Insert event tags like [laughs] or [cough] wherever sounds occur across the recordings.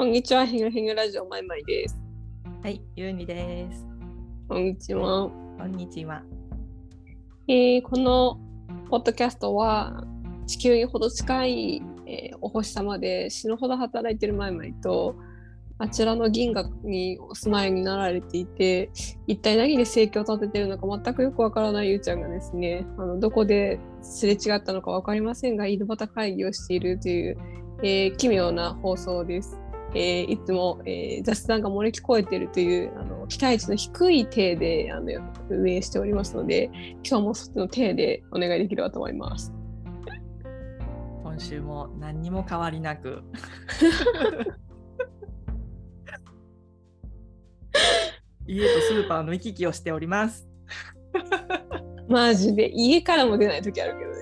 こんにちは、ヘグヘグラジオマイマイです。はい、ゆうにです。こんにちは。こんにちは。えーこのポッドキャストは地球にほど近い、えーお星様で死ぬほど働いてるマイマイとあちらの銀河にお住まいになられていて一体何で生計を立ててるのか全くよくわからないゆうちゃんがですねあのどこですれ違ったのかわかりませんが井戸端会議をしているという、えー奇妙な放送です。えーいつも、えー雑談が漏れ聞こえているというあの期待値の低い体であの運営しておりますので今日もそっちの体でお願いできればと思います。今週も何にも変わりなく。[laughs] 家とスーパーの行き来をしております。[laughs] マジで家からも出ない時あるけどね。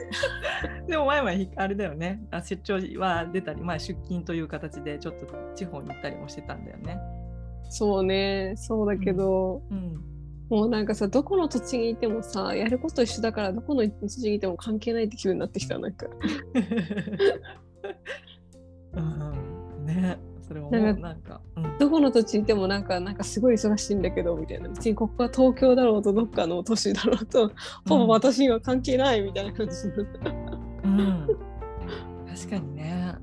[laughs] でも前々あれだよね。あ出張は出たり、前出勤という形でちょっと地方に行ったりもしてたんだよね。そうね、そうだけど、うん。もうなんかさ、どこの土地にいてもさ、やること一緒だから、どこの土地にいても関係ないって気分になってきた、なんか。[laughs] それもなんかうん、どこの土地にいてもなんか、なんかすごい忙しいんだけど、みたいな。別にここは東京だろうと、どっかの都市だろうと、ほぼ私には関係ないみたいな感じになった。うん、確かにね。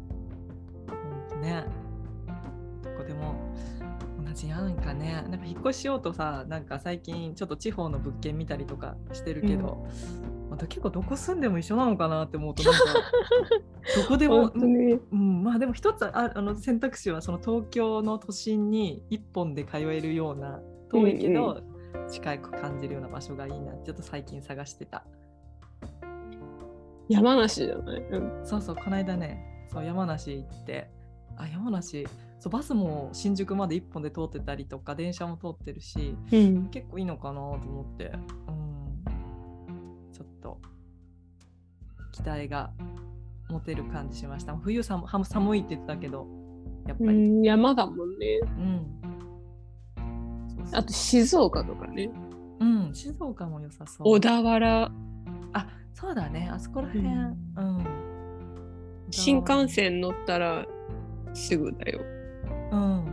ね。どこでも同じやんかね。なんか引っ越ししようとさ、なんか最近ちょっと地方の物件見たりとかしてるけど、また結構どこ住んでも一緒なのかなって思うとなんか [laughs] どこでも。うん、まあでも一つああの選択肢はその東京の都心に一本で通えるような遠いけど近く感じるような場所がいいなちょっと最近探してた。山梨じゃない、うん、そうそう、この間ね、そう山梨行って、あ、山梨、そうバスも新宿まで1本で通ってたりとか、電車も通ってるし、うん。結構いいのかなと思って、うん、期待が持てる感じしました。冬寒は寒いって言ってたけど、やっぱうり。ん、山だもんね。うん。あと静岡とかね。うん、静岡も良さそう。小田原、あ、そうだね、あそこら辺。ううんん。新幹線乗ったらすぐだよ。うん。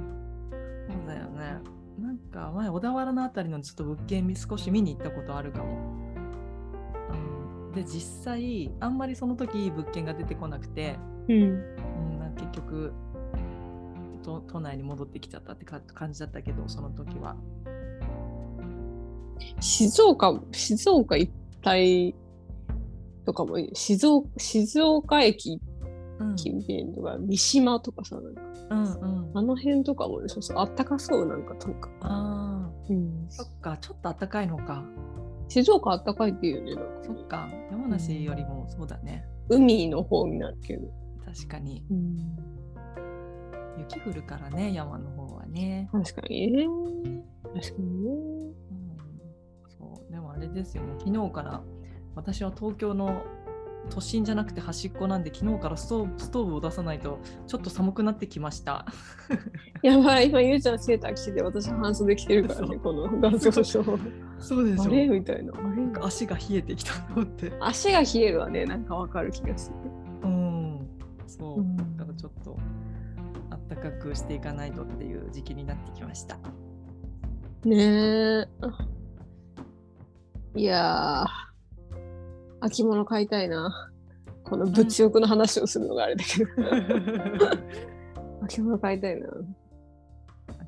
そうだよね。なんか前小田原のあたりのちょっと物件見少し見に行ったことあるかも。うん、で実際あんまりその時いい物件が出てこなくて、うん。うん、結局都都内に戻ってきちゃったってか感じだったけどその時は。静岡、静岡一帯とかも静岡静岡駅うん近辺とか、三島とかさ、なんかうんうん、あの辺とかもね、そうそう、あったかそう、なんか、とにかく。あうんー、そっかちょっと暖かいのか。静岡あったかいっていうよね、そっか山梨よりもそうだね。海の方になるけど。確かにうん、雪降るからね山の方はね。確かにね。確かにね。うんそうでもあれですよね昨日から私は東京の都心じゃなくて端っこなんで昨日からストーブを出さないとちょっと寒くなってきました。[laughs] やばい、今、ゆうちゃんセーター着てて、私半袖着てるからね、この画像上。そうであれ？みたいな。なんか足が冷えてきたと思って。足が冷えるわね、なんかわかる気がする。うん。そう。うんだからちょっとあったかくしていかないとっていう時期になってきました。ねえ。いやー、秋物買いたいな。[laughs] この物欲の話をするのがあれだけど。[laughs] 秋物買いたいな。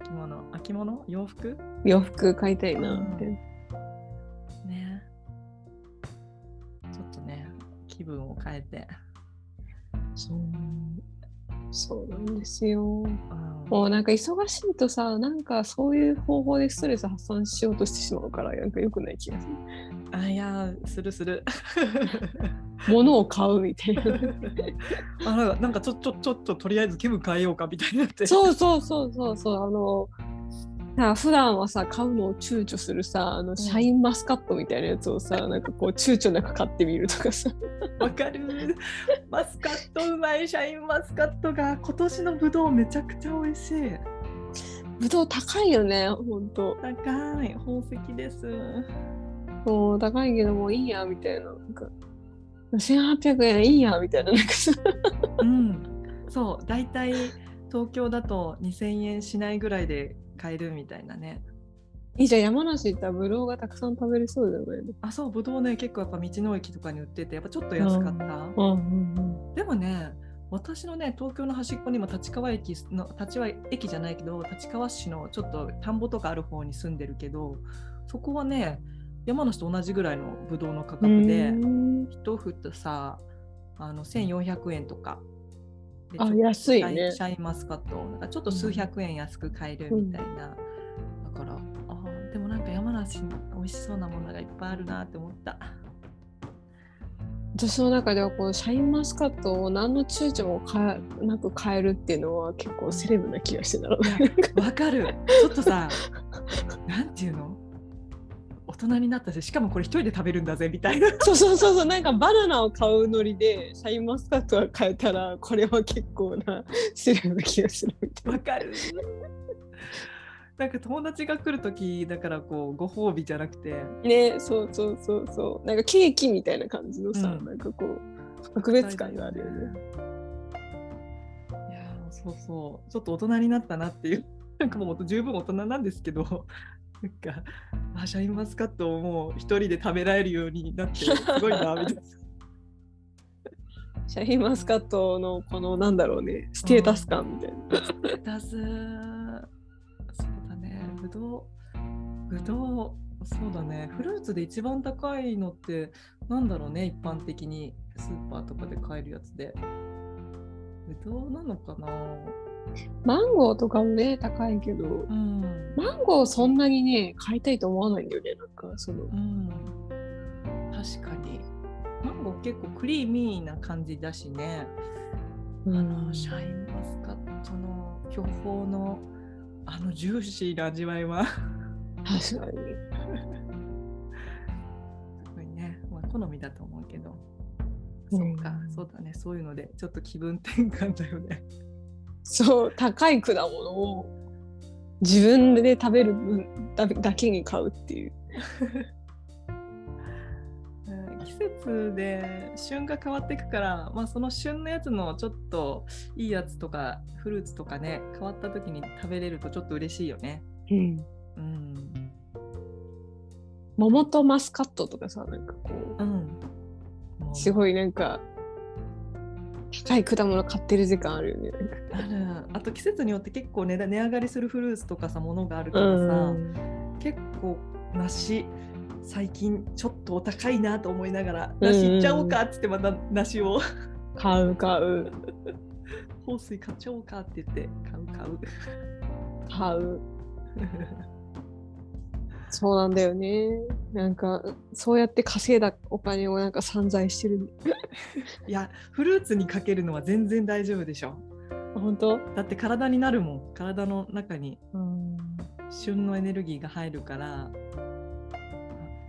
秋物秋物？洋服？洋服買いたいなって。ね。ちょっとね気分を変えて。そう。そうなんですよ。うんもうなんか忙しいとさ、なんかそういう方法でストレス発散しようとしてしまうから、なんか良くない気がする。あいやーするする。[laughs] 物を買うみたいな。[laughs] あなんかなんかちょちょちょっととりあえず気分変えようかみたいになって。そうそうそうそうそうあのなんか普段はさ買うのを躊躇するさあのシャインマスカットみたいなやつをさ、[laughs] なんかこう躊躇なく買ってみるとかさわかる。マスカットうまいシャインマスカットが今年のぶどうめちゃくちゃ美味しい。ぶどう高いよねほんと高い宝石です。もう高いけどもういいやみたいななんか1800円いいやみたいななんかさうん。そう大体東京だと2000円しないぐらいで買えるみたいなね。いいじゃん山梨行ったらブドウがたくさん食べれそうだよね。あそうぶどうね結構やっぱ道の駅とかに売っててやっぱちょっと安かった。うんうんでもね私のね東京の端っこにも立川駅の立川駅じゃないけど立川市のちょっと田んぼとかある方に住んでるけどそこはね山梨と同じぐらいのぶどうの価うん。格でうん。一房さあの1400円とか。であ安いね。シャインマスカットなんかちょっと数百円安く買えるみたいな、だからあーでもなんか山梨に美味しそうなものがいっぱいあるなって思った。私の中ではこのシャインマスカットを何の躊躇もかなく買えるっていうのは結構セレブな気がしてたわかる。ちょっとさ [laughs] なんていうの？大人になったししかもこれ一人で食べるんだぜみたいな。そうそうそうそう。なんかバナナを買うノリでシャインマスカットが買えたらこれは結構なセレブな気がするみたいな。わかる。なんか友達が来る時だからこうご褒美じゃなくて。ねそうそうそうそう。なんかケーキみたいな感じのさ、うん。なんかこう特別感があるよね。いやーそうそう。ちょっと大人になったなっていう。なんかもう十分大人なんですけどなんかあシャインマスカットをもう一人で食べられるようになってすごいなみたいな。[laughs] シャインマスカットのこのなんだろうねステータス感みたいな、出すそうだね。ぶどう。ぶどう。そうだね。フルーツで一番高いのってなんだろうね一般的に。スーパーとかで買えるやつで。ぶどうなのかなマンゴーとかもね高いけどうん。マンゴーそんなにね買いたいと思わないんだよねなんかその。うん。確かに。マンゴー結構クリーミーな感じだしね。あのシャインマスカットの巨峰のあのジューシーな味わいは。確かに。すごいね、まあ、好みだと思うけど、うん。そうかそうだね。そういうのでちょっと気分転換だよねそう高い果物を自分で食べる分だだけに買うっていう。[laughs] うん季節で旬が変わっていくから、まあ、その旬のやつのちょっといいやつとかフルーツとかね変わった時に食べれるとちょっと嬉しいよね。うん。うん。桃とマスカットとかさなんかこううう。すごいなんか高い果物買ってる時間あるよね。ある。あと季節によって結構値段値上がりするフルーツとかさものがあるかうらさ、ん。結構梨最近ちょっとお高いなと思いながらうん。梨いっちゃおうかっつってまた梨を。買う買う。放水買っちゃおうかって言って買う買う。買う。そうなんだよねなんかそうやって稼いだお金をなんか散財してる。[laughs] いやフルーツにかけるのは全然大丈夫でしょ。本当？だって体になるもん。体の中にうん。旬のエネルギーが入るから。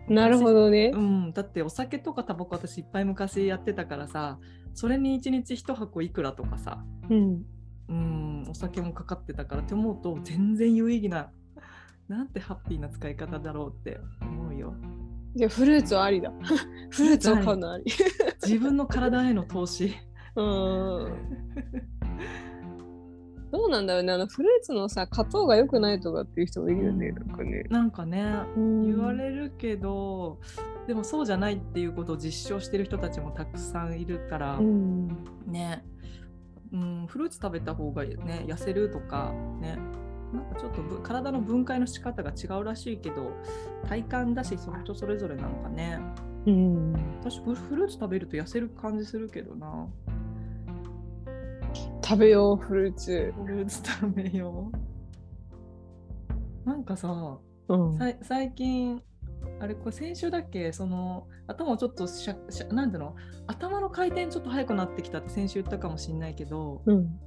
なるほどね。うん、だってお酒とかタバコ私いっぱい昔やってたからさそれに1日1箱いくらとかさ。うん。うん。お酒もかかってたからって思うと全然有意義ななんてハッピーな使い方だろうって思うよ。じゃあフルーツはありだ。[laughs] フルーツを買うのあり。自分の体への投資。うん。どうなんだろうね。あのフルーツのさ砂糖が良くないとかっていう人もいるよね、うん。なんかね。なんかね言言われるけどでもそうじゃないっていうことを実証してる人たちもたくさんいるから、うん。ね、うん、フルーツ食べた方がね痩せるとかねなんかちょっとぶ体の分解の仕方が違うらしいけど体感だしその人それぞれなんかね。うん。私フフルーツ食べると痩せる感じするけどな。食べようフルーツ、フルーツ食べよう。なんかさうん。さい最近あれこれ先週だっけ？その頭ちょっとしゃしゃなんていうの？頭の回転ちょっと速くなってきたって先週言ったかもしれないけど、うん。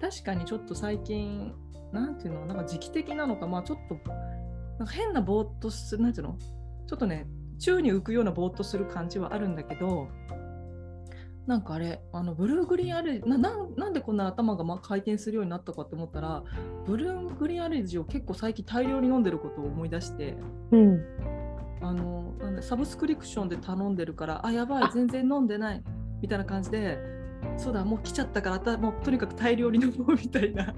確かにちょっと最近なんていうのなんか時期的なのかまあちょっとなんか変なぼーっとするなんていうのちょっとね宙に浮くようなぼーっとする感じはあるんだけどなんかあれあのブルーグリーンアレルななんなんでこんな頭がま回転するようになったかって思ったらブルーグリーンアレルギーを結構最近大量に飲んでることを思い出してうん。あのサブスクリプションで頼んでるからあやばい全然飲んでないみたいな感じでそうだもう来ちゃったからもうとにかく大量に飲もうみたいな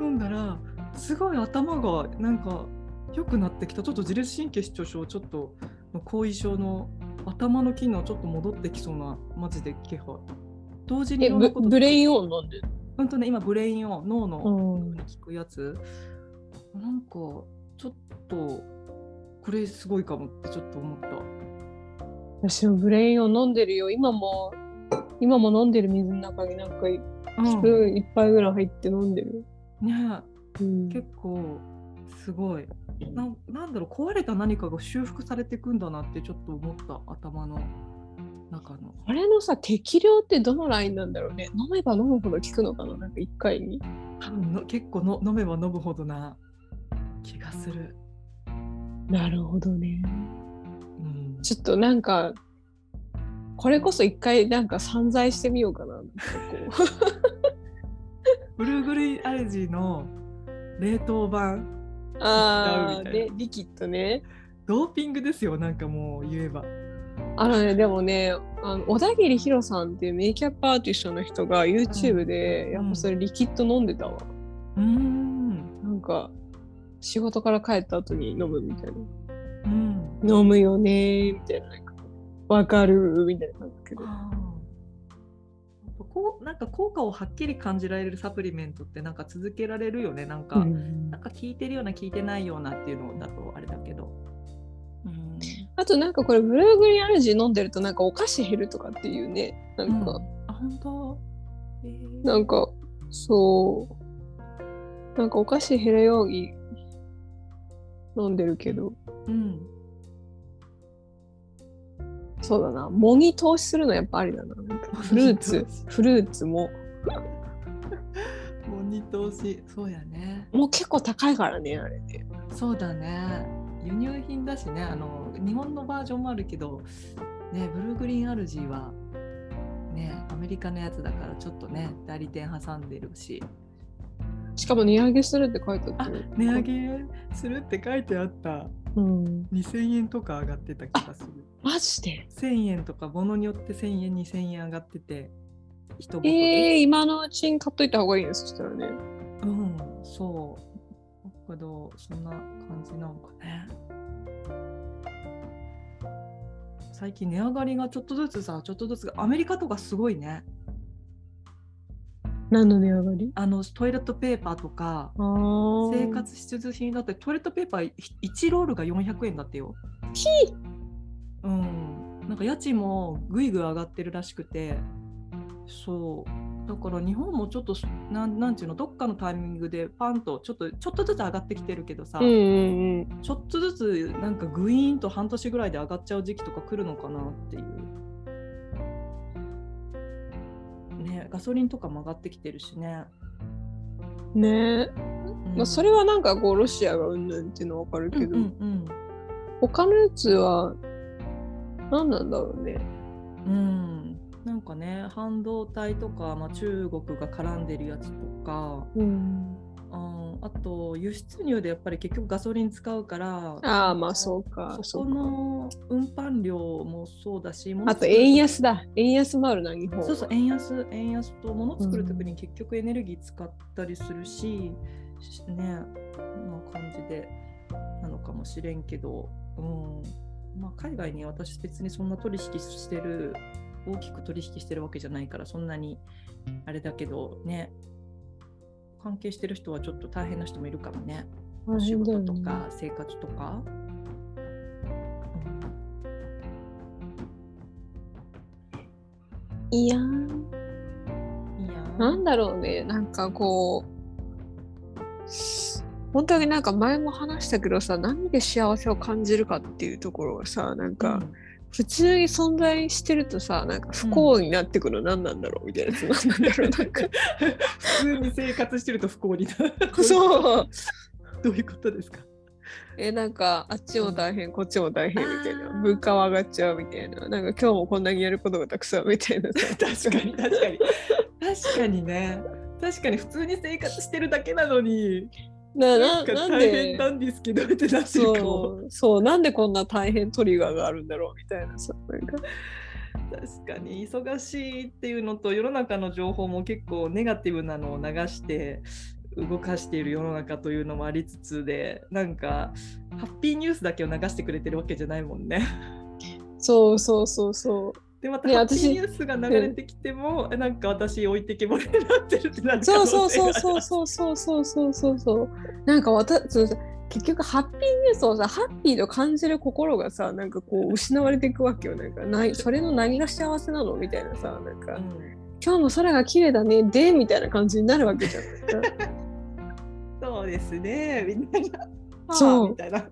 飲んだらすごい頭がなんか良くなってきた。ちょっと自律神経失調症ちょっと後遺症の頭の機能ちょっと戻ってきそうなマジで気配。同時にえブブレインオン飲んで？る本当ね今ブレインを脳のうん。に効くやつ、なんかちょっとこれすごいかもってちょっと思った。私もブレインオン飲んでるよ。今も今も飲んでる水の中になんかスプーン一杯ぐらい入って飲んでる、ね。うん。結構すごい。ななんだろう壊れた何かが修復されていくんだなってちょっと思った頭の中の。あれのさ適量ってどのラインなんだろうね。飲めば飲むほど効くのかな？なんか一回に。多分の結構の飲めば飲むほどな気がする、なるほどね。うん、ちょっとなんかこれこそ一回なんか散財してみようかな。なんかこブルーグリーンアレジーの冷凍版うああリキッドね。ドーピングですよなんかもう言えば。あのねでもねあの小田切ヒロさんっていうメイキャップアーティストの人が YouTube で、うんやっぱそれリキッド飲んでたわ、うーん。なんか仕事から帰った後に飲むみたいな。うん。飲むよねーみたいななんかわかるみたいな感じだけどこうなんか効果をはっきり感じられるサプリメントってなんか続けられるよね。なんか、うんなんか効いてるような効いてないようなっていうのだとあれだけど。うん。あとなんかこれブルーグリーンアレジー飲んでるとなんかお菓子減るとかっていうね。なんか、あ本当、えー。なんかそう。なんかお菓子減るように飲んでるけど。うん、そうだな。藻に投資するのやっぱありだな。フルーツ。フルーツも。もう二通しそうやね。もう結構高いからねあれね。そうだね。輸入品だしね。あの日本のバージョンもあるけどねブルーグリーンアルジーはねアメリカのやつだからちょっとね代理店挟んでるし。しかも値上げするって書いてああったよ。値上げするって書いてあったうん。2000円とか上がってた気がする。マジで？1000円とか物によって1000円2000円上がってて一えー、今のうちに買っといた方がいいねそしたらね。うんそう。だけどそんな感じなのかね。最近値上がりがちょっとずつさちょっとずつアメリカとかすごいね何の値上がり？あのトイレットペーパーとか生活必需品だってトイレットペーパー1ロールが400円だってよ。ひうん。なんか家賃もぐいぐい上がってるらしくて。そう。だから日本もちょっとなんなんていうのどっかのタイミングでパンとちょっとちょっとずつ上がってきてるけどさ、うんうんうん。ちょっとずつなんかグイーンと半年ぐらいで上がっちゃう時期とか来るのかなっていう。ねガソリンとかも上がってきてるしね。ね。うん。まあ、それはなんかこうロシアがうんぬんっていうのはわかるけど、うんうん他のやつは何なんだろうね。うん、うん。なんかね半導体とか、まあ、中国が絡んでるやつとか、うん、うん、あと輸出入でやっぱり結局ガソリン使うからああまあそうか。そこの運搬量もそうだしあと円安だ。円安もあるな日本は。そうそう円安円安と物作る時に結局エネルギー使ったりするし、しねな感じでなのかもしれんけど、うんまあ、海外に私別にそんな取引してる大きく取引してるわけじゃないからそんなにあれだけどね関係してる人はちょっと大変な人もいるからねね事とか生活とか。いやーうんいやーなんだろうね。なんかこう。本当になんか前も話したけどさ何で幸せを感じるかっていうところがさなんか普通に存在してるとさなんか不幸になってくるの何なんだろうみたいなやつ。なんなんだろうなんか。普通に生活してると不幸になる。そう。どういうことですか？えなんかあっちも大変こっちも大変みたいな。物価は上がっちゃうみたいな。なんか今日もこんなにやることがたくさんみたいな。さ確かに確かに。確かにね。確かに普通に生活してるだけなのにななななん大変でなんですけどってなってるかもそう。そう。なんでこんな大変トリガーがあるんだろうみたいなさなんか。確かに忙しいっていうのと世の中の情報も結構ネガティブなのを流して動かしている世の中というのもありつつでなんかハッピーニュースだけを流してくれてるわけじゃないもんね。そうそうそうそう。でまたねハッピー私ニュースが流れてきても、なんか私置いてけぼりになってるってなる可そう能そうそうそうそうそうそうそうそうそう。なんかわたそう結局ハッピーニュースをさハッピーと感じる心がさなんかこう失われていくわけよなんかないそれの何が幸せなのみたいなさなんか、うん今日も空が綺麗だねでみたいな感じになるわけじゃん [laughs] そうですねみたいな。そうはあみたいな。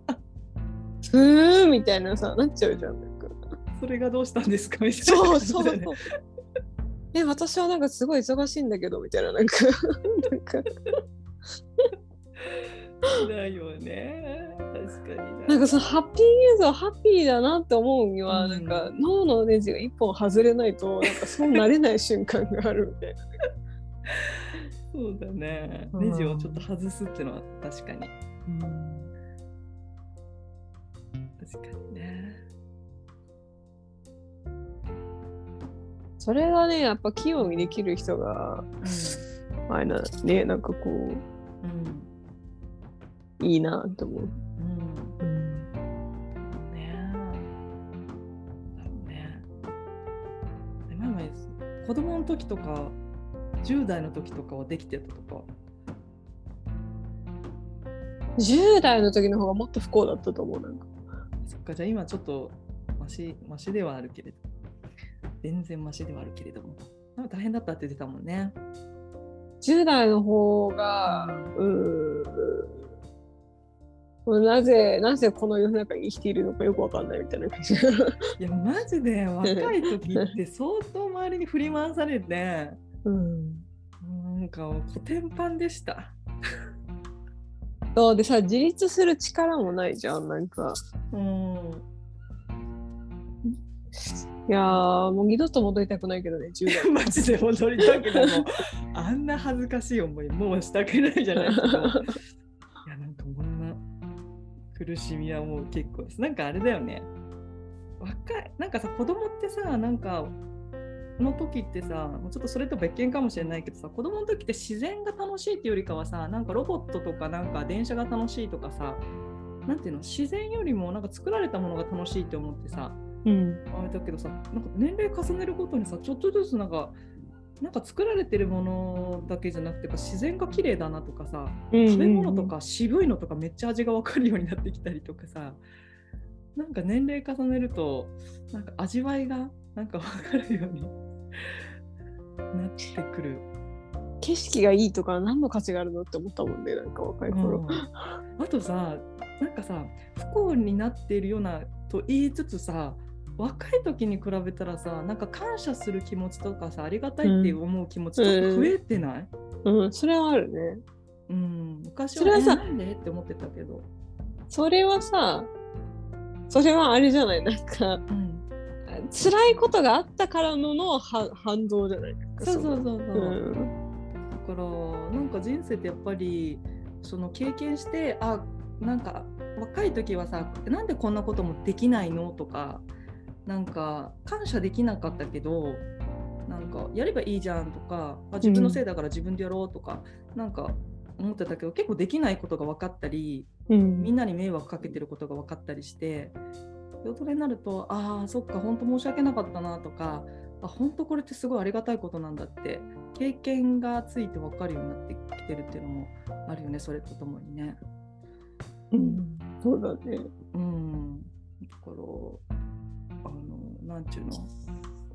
ふーみたいなさなっちゃうじゃんそれがどうしたんですか？みたいな。そうそうそう。え私はなんかすごい忙しいんだけどみたいななんかなんか [laughs] だよね。確かにな。なんかそのハッピーニュースはハッピーだなって思うには、うんなんか脳のネジが一本外れないとなんかそうなれない瞬間があるみたいな。そうだね。うんネジをちょっと外すっていうのは確かに。確かにね。それがねやっぱ器用にできる人があれなねなんかこうん。ういいなって思う。子供の時とか、10代の時とかはできてたとか。10代の時の方がもっと不幸だったと思うなんか。そっか、じゃあ今ちょっとマシマシではあるけれど。全然マシではあるけれども。なんか大変だったって言ってたもんね。10代の方がうーんなぜなぜこの世の中に生きているのかよくわかんないみたいな感じ。[laughs] いや、マジで若い時って相当周りに振り回されて、うんなんかコテンパンでした。そうでさ自立する力もないじゃんなんかうん。いやーもう二度と戻りたくないけどね10代 [laughs] マジで戻りたけども、[laughs] あんな恥ずかしい思い、もうしたくないじゃないですか。[laughs] いや、なんかこんな苦しみはもう結構です。なんかあれだよね。若い、なんかさ、子供ってさ、なんか、の時ってさ、もうちょっとそれと別件かもしれないけどさ、子供の時って自然が楽しいっていうよりかはさ、なんかロボットとかなんか電車が楽しいとかさ、なんていうの、自然よりもなんか作られたものが楽しいって思ってさ、うん。あれだけどさなんか年齢重ねるごとにさちょっとずつなんかなんか作られてるものだけじゃなくてやっぱ自然が綺麗だなとかさ食べ物とか渋いのとかめっちゃ味が分かるようになってきたりとかさなんか年齢重ねるとなんか味わいがなんか分かるようになってくる。景色がいいとか何の価値があるのって思ったもんねなんか若い頃、うん。あとさなんかさ不幸になっているようなと言いつつさ若い時に比べたらさなんか感謝する気持ちとかさありがたいって思う気持ちちょっと増えてない、うん、それはあるね。うん、昔はそれはさえなんで？って思ってたけど、それはさそれはあれじゃない？なんかうん、辛いことがあったからののは反動じゃない？そうそうそうそう、うん。だからなんか人生ってやっぱりその経験してあなんか若い時はさなんでこんなこともできないの？とかなんか感謝できなかったけどなんかやればいいじゃんとかあ自分のせいだから自分でやろうとか、なんか思ってたけど結構できないことが分かったりうん。みんなに迷惑かけてることが分かったりして大人になるとああそっか本当申し訳なかったなとかあ本当これってすごいありがたいことなんだって経験がついて分かるようになってきてるっていうのもあるよねそれとともにね。うん。そうだね。うん、だからなんちゅうの？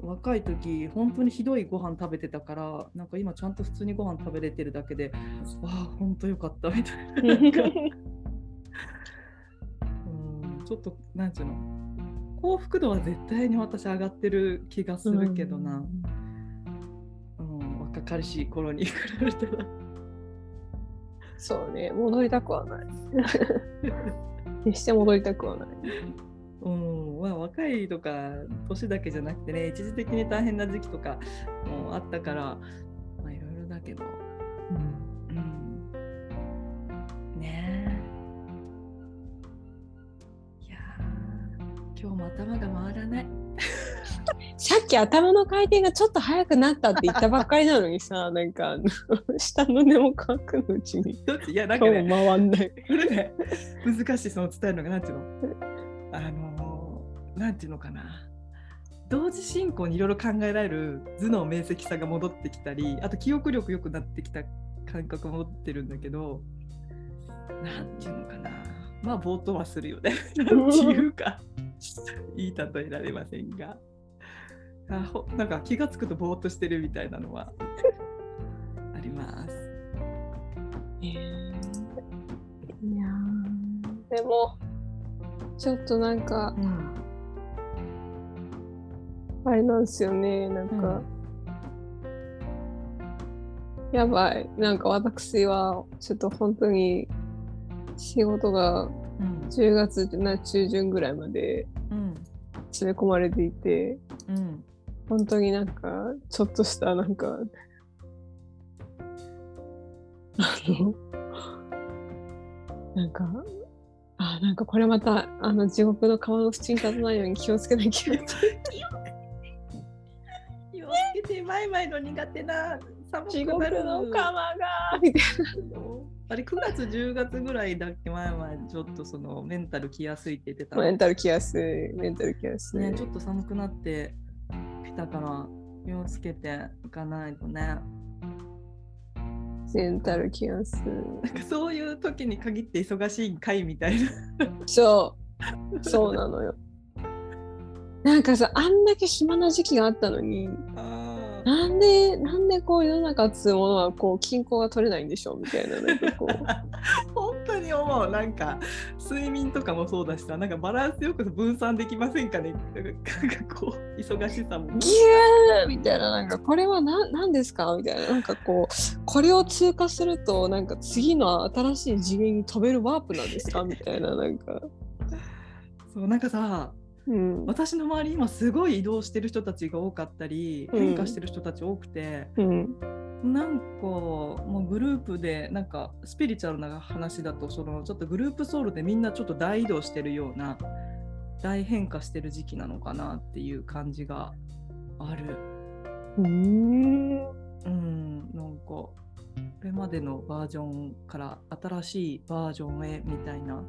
若い時本当にひどいご飯食べてたからなんか今ちゃんと普通にご飯食べれてるだけでわあ本当よかったみたいな。[laughs] うんちょっとなんちゅうの？幸福度は絶対に私上がってる気がするけどな、うん若かりしい頃に比べたら。そうね戻りたくはない。[laughs] 決して戻りたくはないうんまあ、若いとか年だけじゃなくてね一時的に大変な時期とかもあったからまあいろいろだけど、うん、ねえ。いやー今日も頭が回らない。[laughs] さっき頭の回転がちょっと速くなったって言ったばっかりなのにさ、[laughs] なんか下の根も乾くのうちに。[laughs] いやなんかね回んない。難しいその伝えるのがなんていうの？あのーなんていうのかな。同時進行にいろいろ考えられる頭脳明晰さが戻ってきたりあと記憶力良くなってきた感覚を持ってるんだけどなんていうのかな。まあ冒頭はするよね。なんていうか言い例えられませんが。あほなんか気がつくとぼーっとしてるみたいなのは。あります。いやー。でもちょっとなんかうんあれなんですよね。なんか、やばい。なんか私はちょっと本当に仕事がうん。10月な中旬ぐらいまでうん。詰め込まれていてうん本当になんかちょっとしたなんかあのなんかあなんかこれまたあの地獄の川の縁に立たないように気をつけなきゃ気をつけ [laughs] てマイマイの苦手な寒くなるの川が。みたいあれ9月10月ぐらいだっけ？前々ちょっとそのメンタルきやすいって言ってた。なメンタルきやすい。メンタルきやすい、ねちょっと寒くなってきたから気をつけていかないとね。メンタルきやすい。なんかそういう時に限って忙しいんかいみたいな。そう。そうなのよ。なんかさあんだけ暇な時期があったのにあなんで、なんでこう世の中っつうものはこう均衡が取れないんでしょうみたいな、なんかこう。[laughs] 本当に思う。なんか睡眠とかもそうだしさなんかバランスよく分散できませんかね。なんかこう忙しさも。ギューみたいな、なんかこれは何何ですかみたいな、なんかこう、これを通過すると、なんか次の新しい次元に飛べるワープなんですかみたいな、なんか。そうなんかさうん。私の周り今すごい移動してる人たちが多かったりうん変化してる人たち多くて、うん。なんかもうグループでなんかスピリチュアルな話だとそのちょっとグループソウルでみんなちょっと大移動してるような大変化してる時期なのかなっていう感じがある。うん。うんなんかこれまでのバージョンから新しいバージョンへみたいな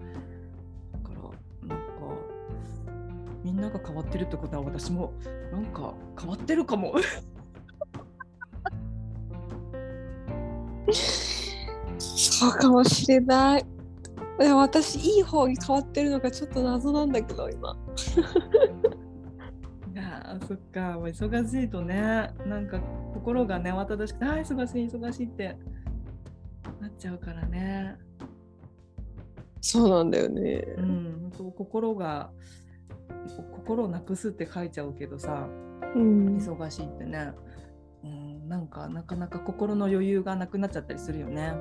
みんなが変わってるってことは私もなんか変わってるかも。そうかもしれない。でも私、いい方に変わってるのがちょっと謎なんだけど、今。[laughs] いやーそっか忙しいとねなんか心がね慌ただしくてあー忙しい忙しいってなっちゃうからねそうなんだよね。うん心が心をなくすって書いちゃうけどさうん。忙しいってね、うん、なんかなかなか心の余裕がなくなっちゃったりするよね。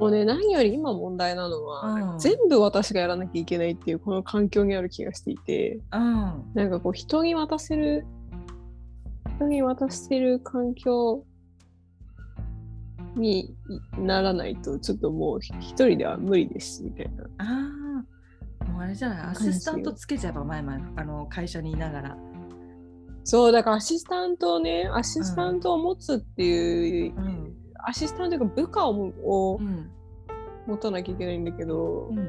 もうね、何より今問題なのは、うん全部私がやらなきゃいけないっていうこの環境にある気がしていて、うんなんかこう人に渡せる、人に渡せる環境にならないと、ちょっともう一人では無理ですみたいな。もうあれじゃない？アシスタントつけちゃえば前々あの会社にいながら。そう、だからアシスタントをね、アシスタントを持つっていう、うん。アシスタントというか部下をうん。持たなきゃいけないんだけど、うん。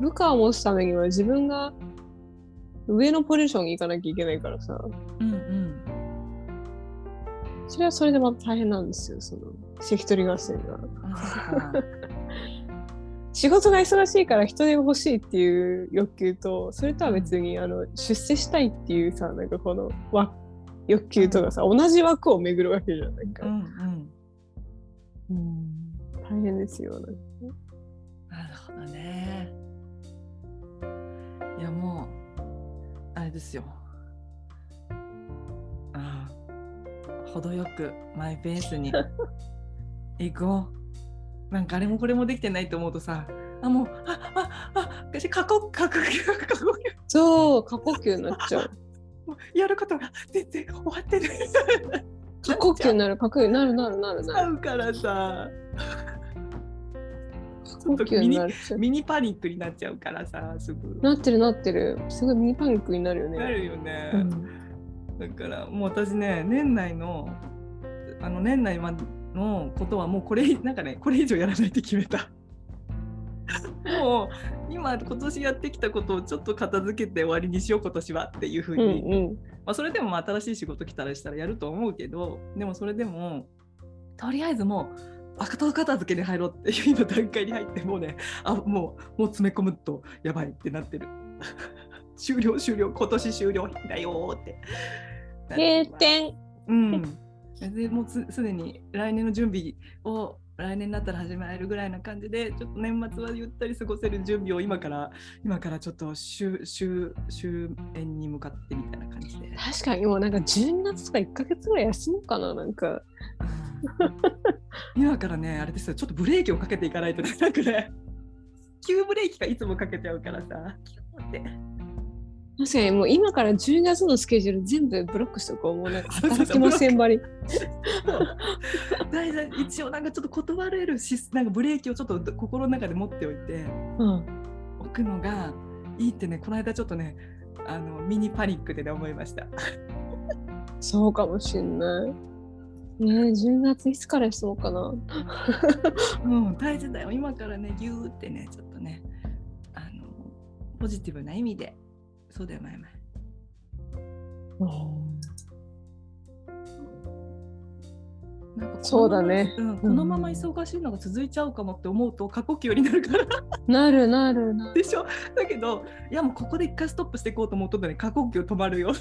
部下を持つためには自分が上のポジションに行かなきゃいけないからさ、うんうん。それはそれでまた大変なんですよ、その関取合戦が。仕事が忙しいから人手が欲しいっていう欲求と、それとは別に、あの出世したいっていうさ、なんかこのわ欲求とかさ、同じ枠を巡るわけじゃん。なんかうんうんうん大変ですよ。なんかなるほどね。いやもうあれですよ。ああ程よくマイペースに [laughs] 行こう。なんかあれもこれもできてないと思うとさ、あもうあああ私過呼過呼吸過呼吸そう、過呼吸になっちゃう。やることが全然終わってない。[laughs] 過呼吸になる、過呼吸になるなるなるなる。からさ。過ちょっとミニミニパニックになっちゃうからさすぐなってるなってるすごいミニパニックになるよねなるよね、うんだからもう私ね年内のあの年内までのことはもうこれ [laughs] なんかねこれ以上やらないって決めた。[laughs] もう今今年やってきたことをちょっと片付けて終わりにしよう今年はっていうふううんに、うん。まあ、それでもまあ新しい仕事来たらしたらやると思うけどでもそれでもとりあえずもう後片付けに入ろうっていう今段階に入ってもうねあもうもう詰め込むとやばいってなってる。[laughs] 終了終了今年終了だよーって閉店。うんでもうすすでに来年の準備を来年になったら始められるぐらいな感じでちょっと年末はゆったり過ごせる準備を今から今からちょっと終終終焉に向かってみたいな感じで。確かにもうなんか12月とか1ヶ月ぐらい休もうかななんか今からね、あれですよ、ちょっとブレーキをかけていかないとね、なんかね、急ブレーキがいつもかけちゃうからさ、キューって。確かにもう今から12月のスケジュール全部ブロックしとこう。もうなんか [laughs] 働きませんばり。大事。一応なんかちょっと断れるし、なんかブレーキをちょっと心の中で持っておいてうん。おくのがいいってね、この間ちょっとね、あのミニパニックでね、思いました。そうかもしんない。ねえ10月いつから休もうかな。うん、大事だよ。今からね、ギューってね、ちょっとね、あの、ポジティブな意味で、そうだよ、前々。なんかそうだね。うん、このまま忙しいのが続いちゃうかもって思うと過呼吸になるから。なるなるなる。でしょ？だけどいやもうここで一回ストップしていこうと思うとね過呼吸止まるよ。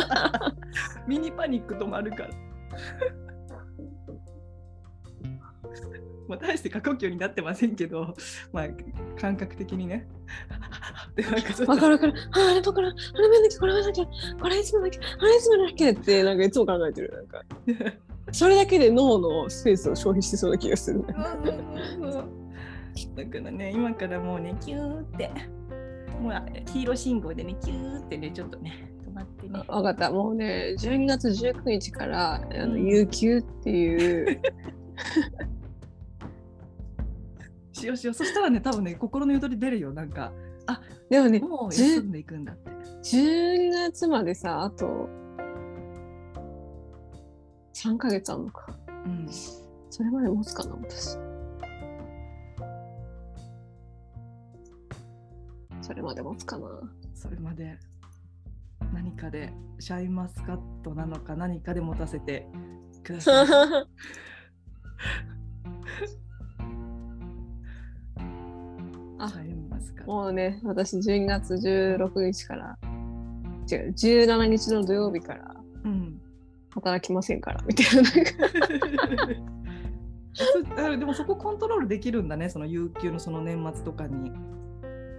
[laughs] ミニパニック止まるから。まあ大して過呼吸になってませんけどまあ感覚的にねでなんかちょっとわかるわかる。ああれわからん。あれ見なきゃ、これ見なきゃ、これいつもだけ、あれいつもだけって、なんかいつも考えてる。なんか、それだけで脳のスペースを消費してそうな気がする。だからね、今からもうね、キューって、もう黄色信号でね、キューってね、ちょっとね、止まってね。わかった。もうね、12月19日から、あの、うん有給っていう、しようしよう。そしたらね、多分ね、心のゆとり出るよ。なんか、でもね、もう休んでいくんだって。12月までさ、あと、3ヶ月あるのか。うん。それまで持つかな、私。それまで持つかな。それまで何かで、シャインマスカットなのか何かで持たせてください。[laughs] [laughs] あシャインマスカット。もうね、私12月16日から、違う、17日の土曜日からうん。働きませんから、みたいな。[laughs] でもそこコントロールできるんだね、その有給のその年末とかに。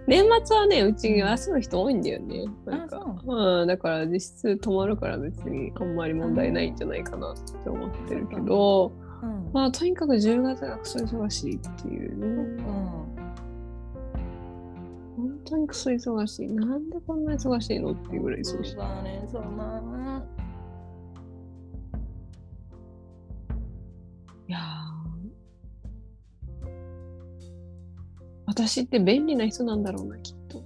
年末はね、うち休む人多いんだよね。なんかあうん、だから実質泊まるから別にあんまり問題ないんじゃないかなって思ってるけど、うん。まあとにかく10月がクソ忙しいっていうね。うん本当にクソ忙しい。なんでこんな忙しいのっていうぐらい忙しいそう。だね、そうな。いや私って便利な人なんだろうな、きっと。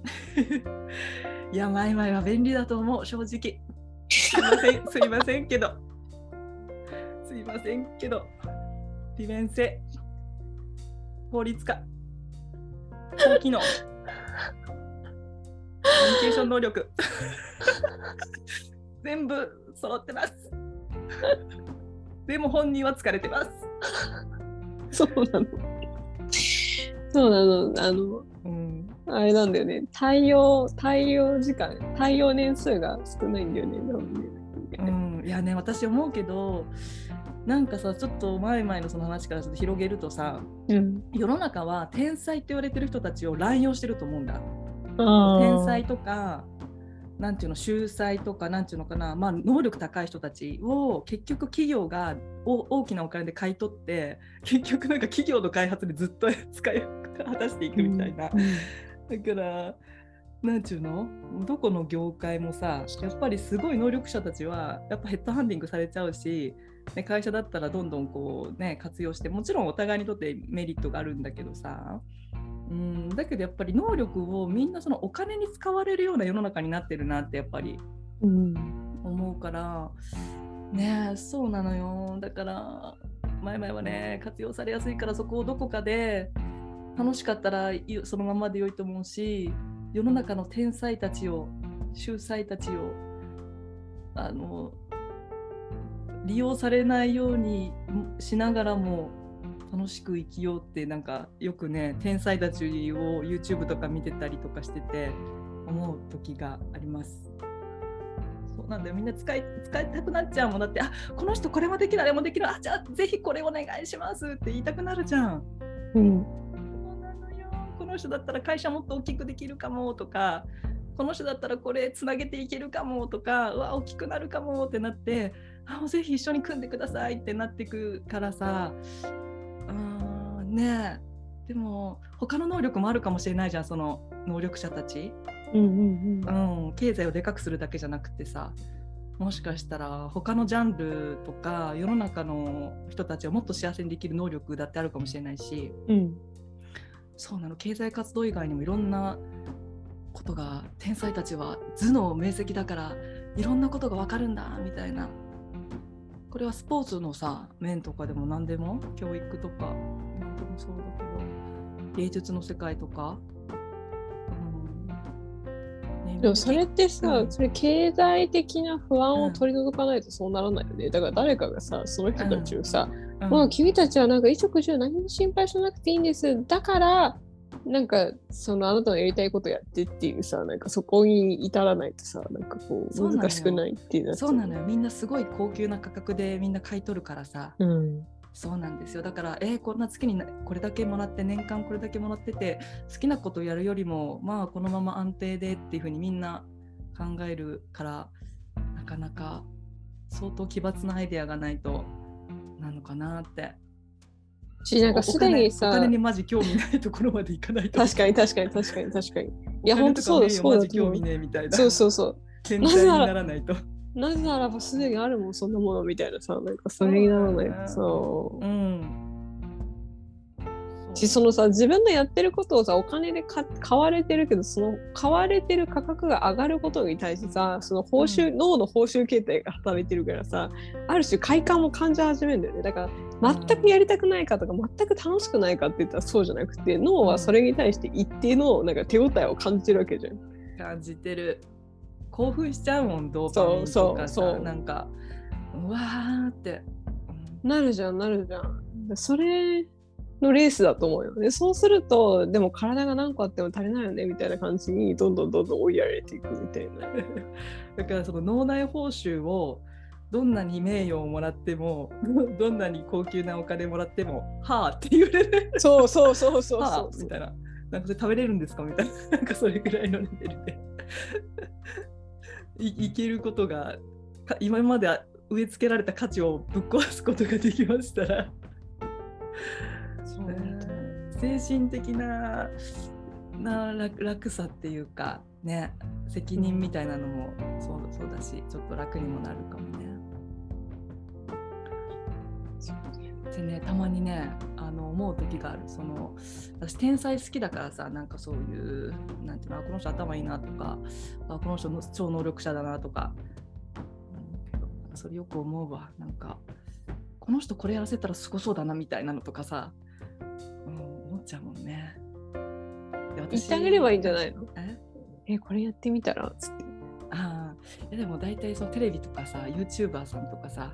いや、マイマイは便利だと思う、正直。すいません、すいませんけど。すいませんけど。利便性。法律家。高機能。コミュニケーション能力。[laughs] 全部揃ってます。でも本人は疲れてます。そうなの。そうなの。あの、うん。あれなんだよね。対応、対応時間、対応年数が少ないんだよね。うん、いやね私思うけどなんかさちょっと前々のその話からちょっと広げるとさうん。世の中は天才って言われてる人たちを乱用してると思うんだ。天才とかなんていうの秀才とかなんていうのかな、まあ、能力高い人たちを結局企業がお大きなお金で買い取って結局なんか企業の開発でずっと使い果たしていくみたいな。うんだからなんちゅうのどこの業界もさやっぱりすごい能力者たちはやっぱヘッドハンディングされちゃうし、ね、会社だったらどんどんこう、ね、活用してもちろんお互いにとってメリットがあるんだけどさうんだけどやっぱり能力をみんなそのお金に使われるような世の中になってるなってやっぱり思うから、ねそうなのよ。だから前々はね活用されやすいからそこをどこかで楽しかったらそのままで良いと思うし世の中の天才たちを秀才たちをあの利用されないようにしながらも楽しく生きようってなんかよくね天才たちを YouTube とか見てたりとかしてて思う時があります。そうなんだよみんな使い使いたくなっちゃうもんだってあこの人これもできるあれもできるあじゃあぜひこれお願いしますって言いたくなるじゃん。うんの人だったら会社もっと大きくできるかもとかこの人だったらこれつなげていけるかもとかうわ大きくなるかもってなってあぜひ一緒に組んでくださいってなっていくからさうんねでも他の能力もあるかもしれないじゃんその能力者たち、うん、うんうん、経済をでかくするだけじゃなくてさ。もしかしたら他のジャンルとか世の中の人たちをもっと幸せにできる能力だってあるかもしれないし、うん、そうなの経済活動以外にもいろんなことが天才たちは頭脳明晰だからいろんなことが分かるんだみたいなこれはスポーツのさ面とかでも何でも？教育とか。何でもそうだけど。芸術の世界とか、うん。ね、でもそれってさ、うん、それ経済的な不安を取り除かないとそうならないよね、うん、だから誰かがさその人たちをさ、もう君たちはなんか衣食住何も心配しなくていいんです。だからなんかそのあなたのやりたいことやってっていうさなんかそこに至らないとさなんかこう難しくないっていう。そうなのよ。みんなすごい高級な価格でみんな買い取るからさ、うん、そうなんですよ。だからえー、こんな月にこれだけもらって年間これだけもらってて好きなことをやるよりもまあこのまま安定でっていうふうにみんな考えるからなかなか相当奇抜なアイデアがないとなのかなって。しなんかすでにさお金にマジ興味ないところまでいかないと。確かに確かに確かに確かに。いや本当そうだそう。だ興味ねみたいな。そうそうそう。天才にならないと。なぜならばすでにあるもんそんなものみたいなさなんかそれにならないとさ。う、ん。しそのさ自分のやってることをさお金で買われてるけどその買われてる価格が上がることに対してさその報酬、うん、脳の報酬形態が働いてるからさある種快感も感じ始めるんだよね。だから全くやりたくないかとか全く楽しくないかって言ったらそうじゃなくて脳はそれに対して一定のなんか手応えを感じてるわけじゃん。感じてる興奮しちゃうもんドーパミンとかさそうそうなんかうわーって。なるじゃんなるじゃん。それのレースだと思うよね。そうすると、でも体が何個あっても足りないよねみたいな感じにどんどんどんどん追いやられていくみたいな。[laughs] だからその脳内報酬をどんなに名誉をもらっても [laughs] どんなに高級なお金もらってもはあって言われる。そうそうそうそうそう。みたいな。なんかそれ食べれるんですかみたいな。なんかそれぐらいのレベルでい。いけることが今まで植え付けられた価値をぶっ壊すことができましたら精神的なな楽さっていうかね責任みたいなのもそうそうだしちょっと楽にもなるかもね。でねたまにねあの思う時がある。その私天才好きだからさなんかそういうなんていうのこの人頭いいなとかあこの人の超能力者だなとか、うん、それよく思うわ。なんかこの人これやらせたらすごそうだなみたいなのとかさ。ちゃうもんね。言ってあげればいいんじゃないの？え？えこれやってみたら？つって。ああ。でも大体そのテレビとかさ YouTuber さんとかさ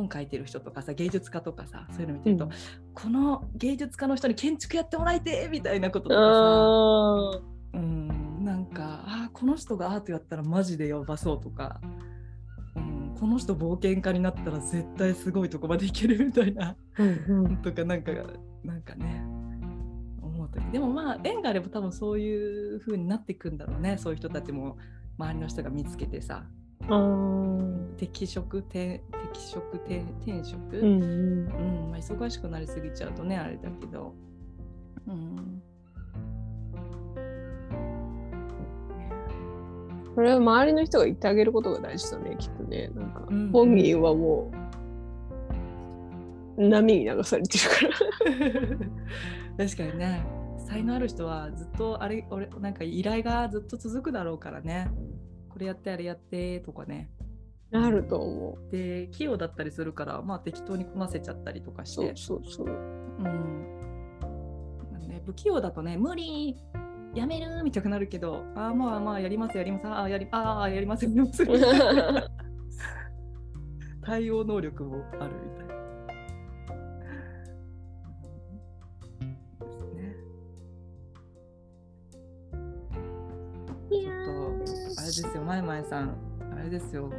本書いてる人とかさ芸術家とかさそういうの見てると、うん、この芸術家の人に建築やってもらいてみたいなこととかさ。うん。なんかあこの人がアートやったらマジでやばそうとか、うん、この人冒険家になったら絶対すごいとこまでいけるみたいな、うんうん、とかなんかなんかね時でもまあ縁があれば多分そういう風になっていくんだろうね。そういう人たちも周りの人が見つけてさ適職転適職転転職、うん、うん。まあ、忙しくなりすぎちゃうとねあれだけど、うん。これは周りの人が言ってあげることが大事だね、きっとね。なんか、うん。本人はもう、波に流されてるから。[laughs] 確かにね。才能ある人はずっとあれ俺なんか依頼がずっと続くだろうからねこれやってあれやってとかねなると思う。で器用だったりするからまあ適当にこなせちゃったりとかしそうてそうそう。うんまあね、不器用だとね無理やめるみたくなるけどああまあまあやりますやりますああやりあーやりますやります [laughs] 対応能力もあるみたいな。いまいさん、あれですよ、もう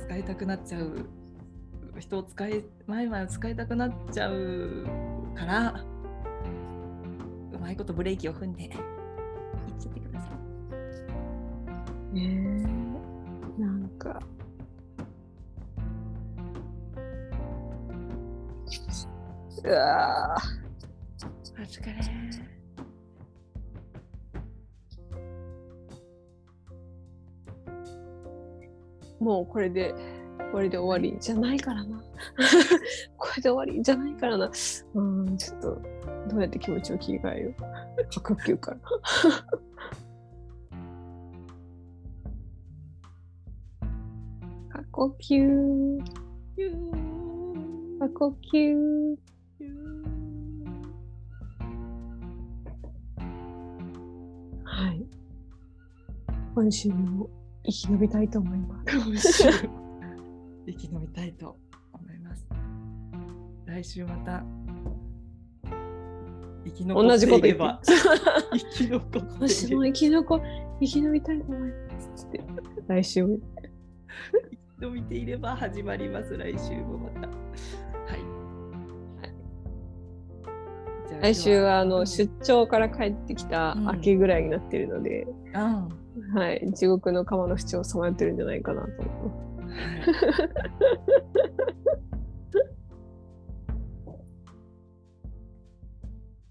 使いたくなっちゃう人を使い、まいまいを使いたくなっちゃうから、うまいことブレーキを踏んで、いっちゃってください。ねえなんか。うわお疲れ。もうこれで、これで終わりじゃないからな。[laughs] これで終わりじゃないからな。うん、ちょっと、どうやって気持ちを切り替えよう。過呼吸から。[laughs] 過呼吸、ゆー過呼吸。はい。今週も生き延びたいと思います。生き延びたいと思います。来週また生き残同じこと言って。ば [laughs] 生き残って今週いれば。も生き残生き延びたいと思います。つって。来週も。伸びていれば始まります。来週もまた。はい。来週はあの出張から帰ってきたうん。秋ぐらいになってるので、うんはい、地獄の釜の淵をさまよってるんじゃないかなと思う。は [laughs] い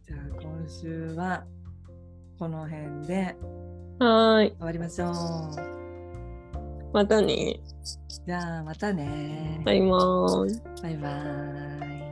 じゃあ今週はこの辺ではーい、終わりましょう。またね。じゃあまたね。バイバーイ。バイバーイ。